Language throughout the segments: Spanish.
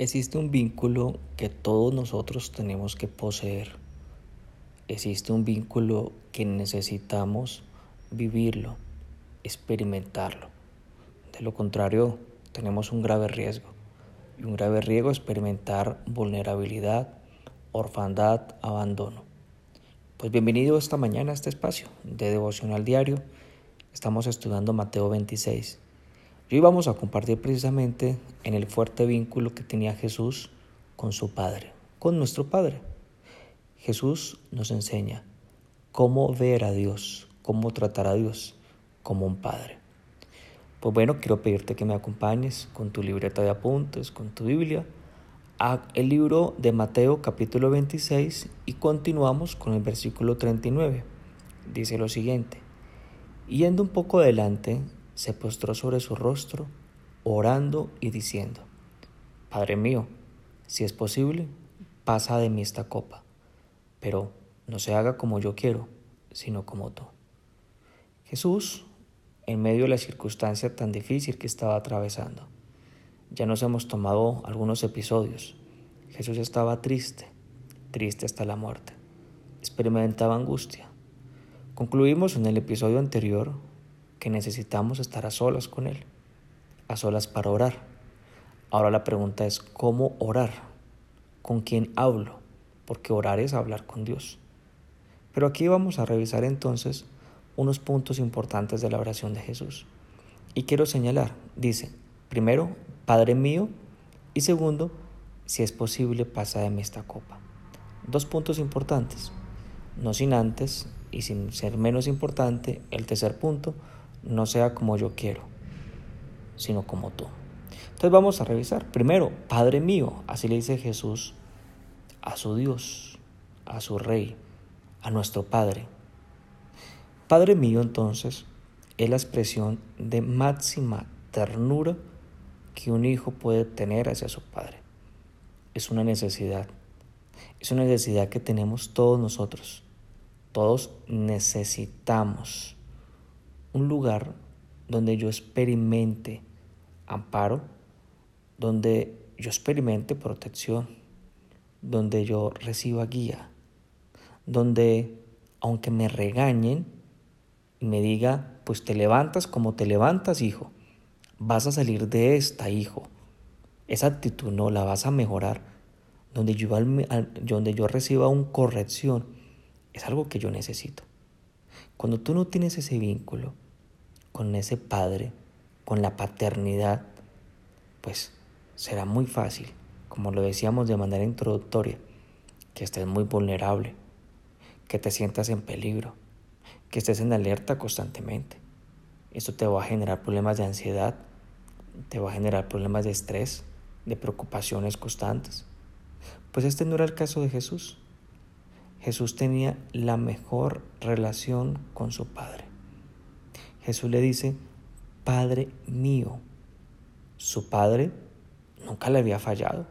Existe un vínculo que todos nosotros tenemos que poseer. Existe un vínculo que necesitamos vivirlo, experimentarlo. De lo contrario, tenemos un grave riesgo. Y un grave riesgo es experimentar vulnerabilidad, orfandad, abandono. Pues bienvenido esta mañana a este espacio de devocional diario. Estamos estudiando Mateo 26 y hoy vamos a compartir precisamente en el fuerte vínculo que tenía Jesús con su Padre, con nuestro Padre. Jesús nos enseña cómo ver a Dios, cómo tratar a Dios como un Padre. Pues bueno, quiero pedirte que me acompañes con tu libreta de apuntes, con tu Biblia, a el libro de Mateo capítulo 26 y continuamos con el versículo 39. Dice lo siguiente, yendo un poco adelante, se postró sobre su rostro, orando y diciendo, Padre mío, si es posible, pasa de mí esta copa, pero no se haga como yo quiero, sino como tú. Jesús, en medio de la circunstancia tan difícil que estaba atravesando, ya nos hemos tomado algunos episodios. Jesús estaba triste, triste hasta la muerte. Experimentaba angustia. Concluimos en el episodio anterior que necesitamos estar a solas con Él, a solas para orar. Ahora la pregunta es, ¿cómo orar? ¿Con quién hablo? Porque orar es hablar con Dios. Pero aquí vamos a revisar entonces unos puntos importantes de la oración de Jesús. Y quiero señalar, dice, primero, Padre mío, y segundo, si es posible, pasa de mí esta copa. Dos puntos importantes, no sin antes y sin ser menos importante, el tercer punto, no sea como yo quiero, sino como tú. Entonces vamos a revisar. Primero, Padre mío, así le dice Jesús a su Dios, a su Rey, a nuestro Padre. Padre mío entonces es la expresión de máxima ternura que un hijo puede tener hacia su Padre. Es una necesidad. Es una necesidad que tenemos todos nosotros. Todos necesitamos un lugar donde yo experimente amparo, donde yo experimente protección, donde yo reciba guía, donde aunque me regañen y me diga, pues te levantas como te levantas, hijo, vas a salir de esta, hijo. Esa actitud no la vas a mejorar. Donde yo, donde yo reciba una corrección, es algo que yo necesito. Cuando tú no tienes ese vínculo con ese padre, con la paternidad, pues será muy fácil, como lo decíamos de manera introductoria, que estés muy vulnerable, que te sientas en peligro, que estés en alerta constantemente. Esto te va a generar problemas de ansiedad, te va a generar problemas de estrés, de preocupaciones constantes. Pues este no era el caso de Jesús. Jesús tenía la mejor relación con su Padre. Jesús le dice, Padre mío. Su Padre nunca le había fallado.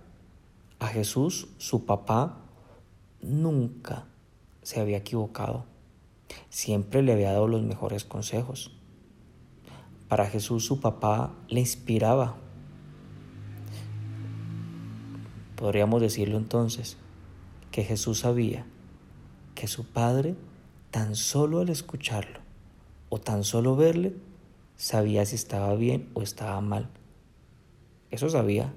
A Jesús, su papá, nunca se había equivocado. Siempre le había dado los mejores consejos. Para Jesús su papá le inspiraba. Podríamos decirlo entonces que Jesús sabía que su padre, tan solo al escucharlo o tan solo verle, sabía si estaba bien o estaba mal. Eso sabía,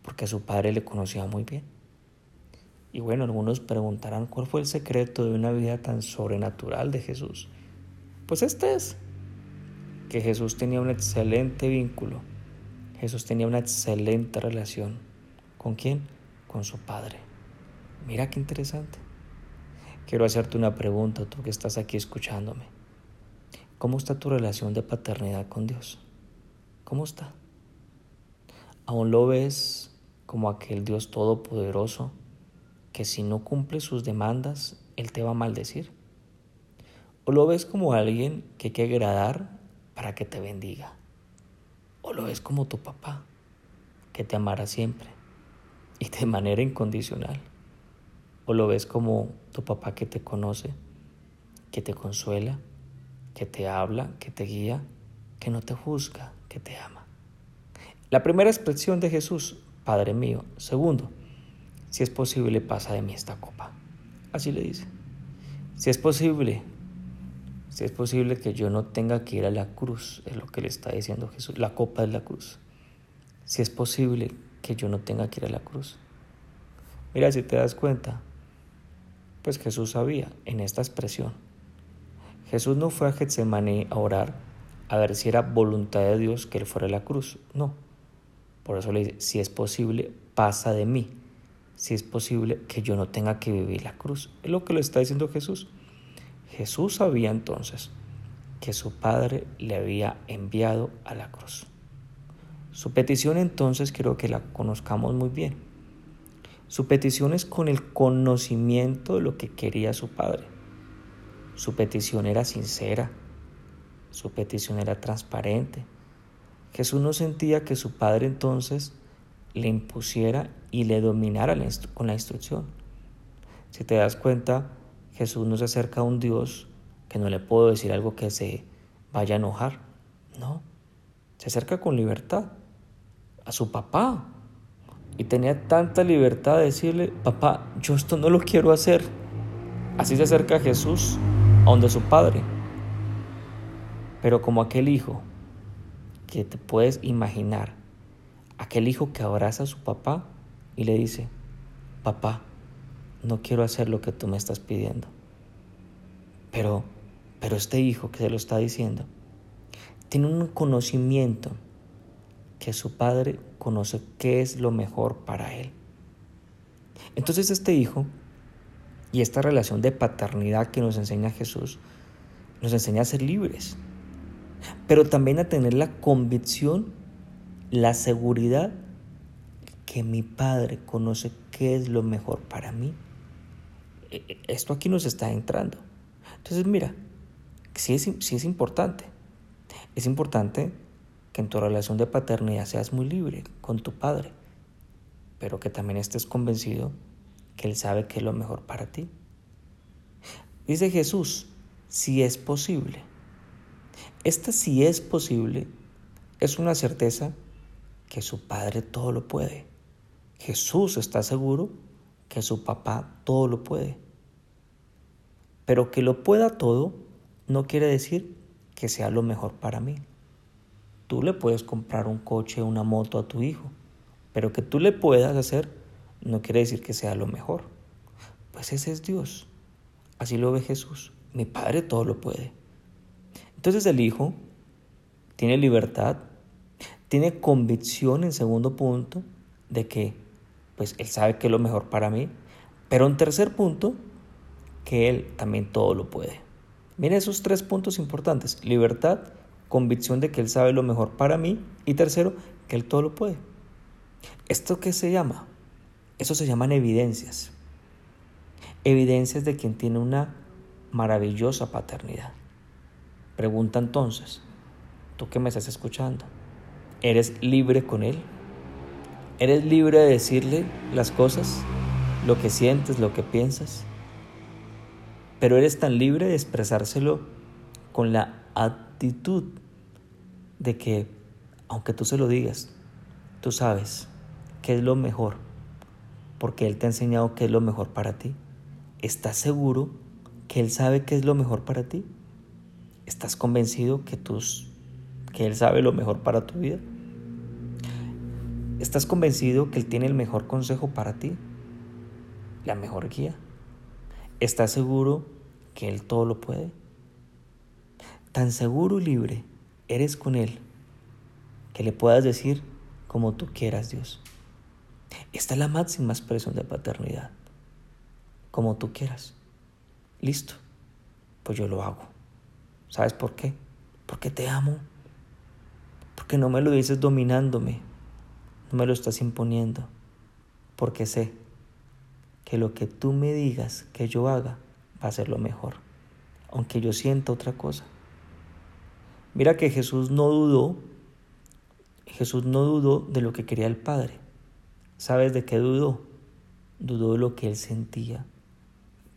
porque su padre le conocía muy bien. Y bueno, algunos preguntarán cuál fue el secreto de una vida tan sobrenatural de Jesús. Pues este es, que Jesús tenía un excelente vínculo, Jesús tenía una excelente relación. ¿Con quién? Con su Padre. Mira qué interesante. Quiero hacerte una pregunta, tú que estás aquí escuchándome. ¿Cómo está tu relación de paternidad con Dios? ¿Cómo está? ¿Aún lo ves como aquel Dios todopoderoso que si no cumple sus demandas, Él te va a maldecir? ¿O lo ves como alguien que hay que agradar para que te bendiga? ¿O lo ves como tu papá, que te amará siempre y de manera incondicional? ¿O lo ves como tu papá que te conoce, que te consuela, que te habla, que te guía, que no te juzga, que te ama? La primera expresión de Jesús, Padre mío. Segundo, si es posible, pasa de mí esta copa. Así le dice. Si es posible, si es posible que yo no tenga que ir a la cruz, es lo que le está diciendo Jesús. La copa es la cruz. Si es posible que yo no tenga que ir a la cruz. Mira, si te das cuenta, pues Jesús sabía en esta expresión. Jesús no fue a Getsemaní a orar a ver si era voluntad de Dios que él fuera a la cruz. No. Por eso le dice, si es posible, pasa de mí. Si es posible que yo no tenga que vivir la cruz. Es lo que le está diciendo Jesús. Jesús sabía entonces que su Padre le había enviado a la cruz. Su petición entonces quiero que la conozcamos muy bien. Su petición es con el conocimiento de lo que quería su Padre. Su petición era sincera, su petición era transparente. Jesús no sentía que su Padre entonces le impusiera y le dominara con la instrucción. Si te das cuenta, Jesús no se acerca a un Dios que no le puedo decir algo que se vaya a enojar. No, se acerca con libertad a su papá. Y tenía tanta libertad de decirle, papá, yo esto no lo quiero hacer. Así se acerca Jesús a donde su padre. Pero como aquel hijo que te puedes imaginar, aquel hijo que abraza a su papá y le dice, papá, no quiero hacer lo que tú me estás pidiendo. Pero, pero este hijo que se lo está diciendo, tiene un conocimiento que su padre conoce qué es lo mejor para él. Entonces este hijo y esta relación de paternidad que nos enseña Jesús, nos enseña a ser libres pero también a tener la convicción, la seguridad que mi Padre conoce qué es lo mejor para mí. E, e, esto aquí nos está entrando. Entonces, mira, sí es, sí es importante. Es importante que en tu relación de paternidad seas muy libre con tu Padre, pero que también estés convencido que Él sabe qué es lo mejor para ti. Dice Jesús, si es posible. Esta si es posible, es una certeza que su Padre todo lo puede. Jesús está seguro que su papá todo lo puede. Pero que lo pueda todo no quiere decir que sea lo mejor para mí. Tú le puedes comprar un coche una moto a tu hijo, pero que tú le puedas hacer no quiere decir que sea lo mejor. Pues ese es Dios. Así lo ve Jesús. Mi Padre todo lo puede. Entonces el hijo tiene libertad, tiene convicción en segundo punto de que pues él sabe que es lo mejor para mí, pero en tercer punto que él también todo lo puede. Miren esos tres puntos importantes, libertad, convicción de que él sabe lo mejor para mí y tercero, que él todo lo puede. ¿Esto qué se llama? Eso se llaman evidencias. Evidencias de quien tiene una maravillosa paternidad. Pregunta entonces, tú que me estás escuchando, ¿eres libre con Él? ¿Eres libre de decirle las cosas, lo que sientes, lo que piensas? Pero eres tan libre de expresárselo con la actitud de que, aunque tú se lo digas, tú sabes qué es lo mejor, porque Él te ha enseñado qué es lo mejor para ti. ¿Estás seguro que Él sabe qué es lo mejor para ti? ¿Estás convencido que, que Él sabe lo mejor para tu vida? ¿Estás convencido que Él tiene el mejor consejo para ti? ¿La mejor guía? ¿Estás seguro que Él todo lo puede? Tan seguro y libre eres con Él que le puedas decir como tú quieras, Dios. Esta es la máxima expresión de paternidad. Como tú quieras. Listo. Pues yo lo hago. ¿Sabes por qué? Porque te amo. Porque no me lo dices dominándome. No me lo estás imponiendo. Porque sé que lo que tú me digas que yo haga va a ser lo mejor. Aunque yo sienta otra cosa. Mira que Jesús no dudó. Jesús no dudó de lo que quería el Padre. ¿Sabes de qué dudó? Dudó de lo que él sentía.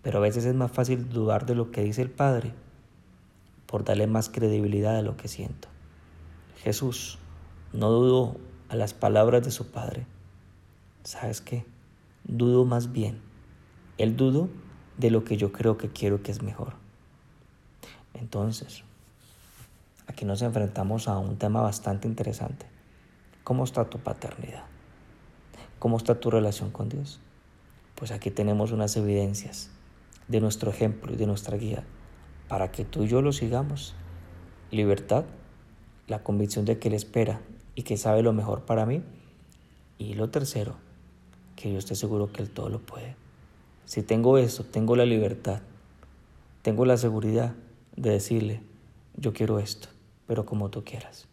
Pero a veces es más fácil dudar de lo que dice el Padre por darle más credibilidad a lo que siento. Jesús no dudó a las palabras de su Padre, ¿sabes qué? Dudo más bien. El dudo de lo que yo creo que quiero que es mejor. Entonces, aquí nos enfrentamos a un tema bastante interesante. ¿Cómo está tu paternidad? ¿Cómo está tu relación con Dios? Pues aquí tenemos unas evidencias de nuestro ejemplo y de nuestra guía para que tú y yo lo sigamos. Libertad, la convicción de que Él espera y que sabe lo mejor para mí. Y lo tercero, que yo esté seguro que Él todo lo puede. Si tengo eso, tengo la libertad, tengo la seguridad de decirle, yo quiero esto, pero como tú quieras.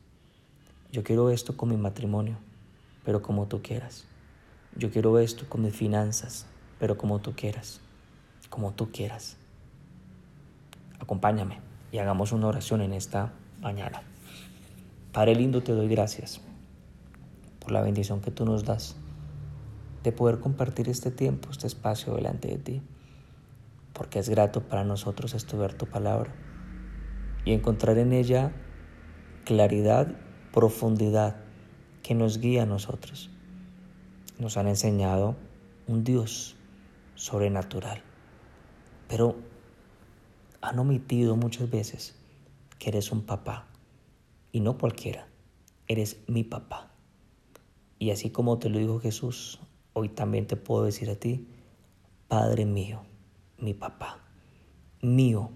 Yo quiero esto con mi matrimonio, pero como tú quieras. Yo quiero esto con mis finanzas, pero como tú quieras, como tú quieras. Acompáñame y hagamos una oración en esta mañana. Padre lindo, te doy gracias por la bendición que tú nos das de poder compartir este tiempo, este espacio delante de ti, porque es grato para nosotros estudiar tu palabra y encontrar en ella claridad, profundidad que nos guía a nosotros nos han enseñado un Dios sobrenatural, pero han omitido muchas veces que eres un papá y no cualquiera, eres mi papá. Y así como te lo dijo Jesús, hoy también te puedo decir a ti, Padre mío, mi papá, mío,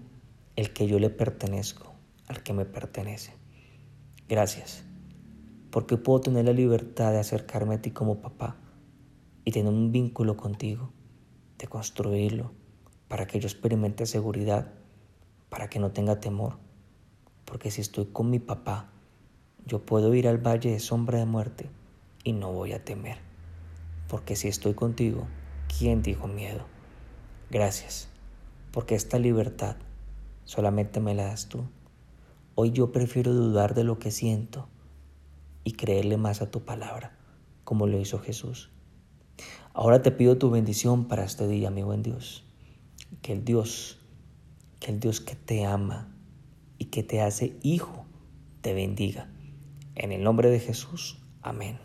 el que yo le pertenezco, al que me pertenece. Gracias, porque puedo tener la libertad de acercarme a ti como papá y tener un vínculo contigo, de construirlo, para que yo experimente seguridad, para que no tenga temor. Porque si estoy con mi papá, yo puedo ir al valle de sombra de muerte y no voy a temer. Porque si estoy contigo, ¿quién dijo miedo? Gracias, porque esta libertad solamente me la das tú. Hoy yo prefiero dudar de lo que siento y creerle más a tu palabra, como lo hizo Jesús. Ahora te pido tu bendición para este día, mi buen Dios. Que el Dios, que el Dios que te ama y que te hace hijo, te bendiga. En el nombre de Jesús, amén.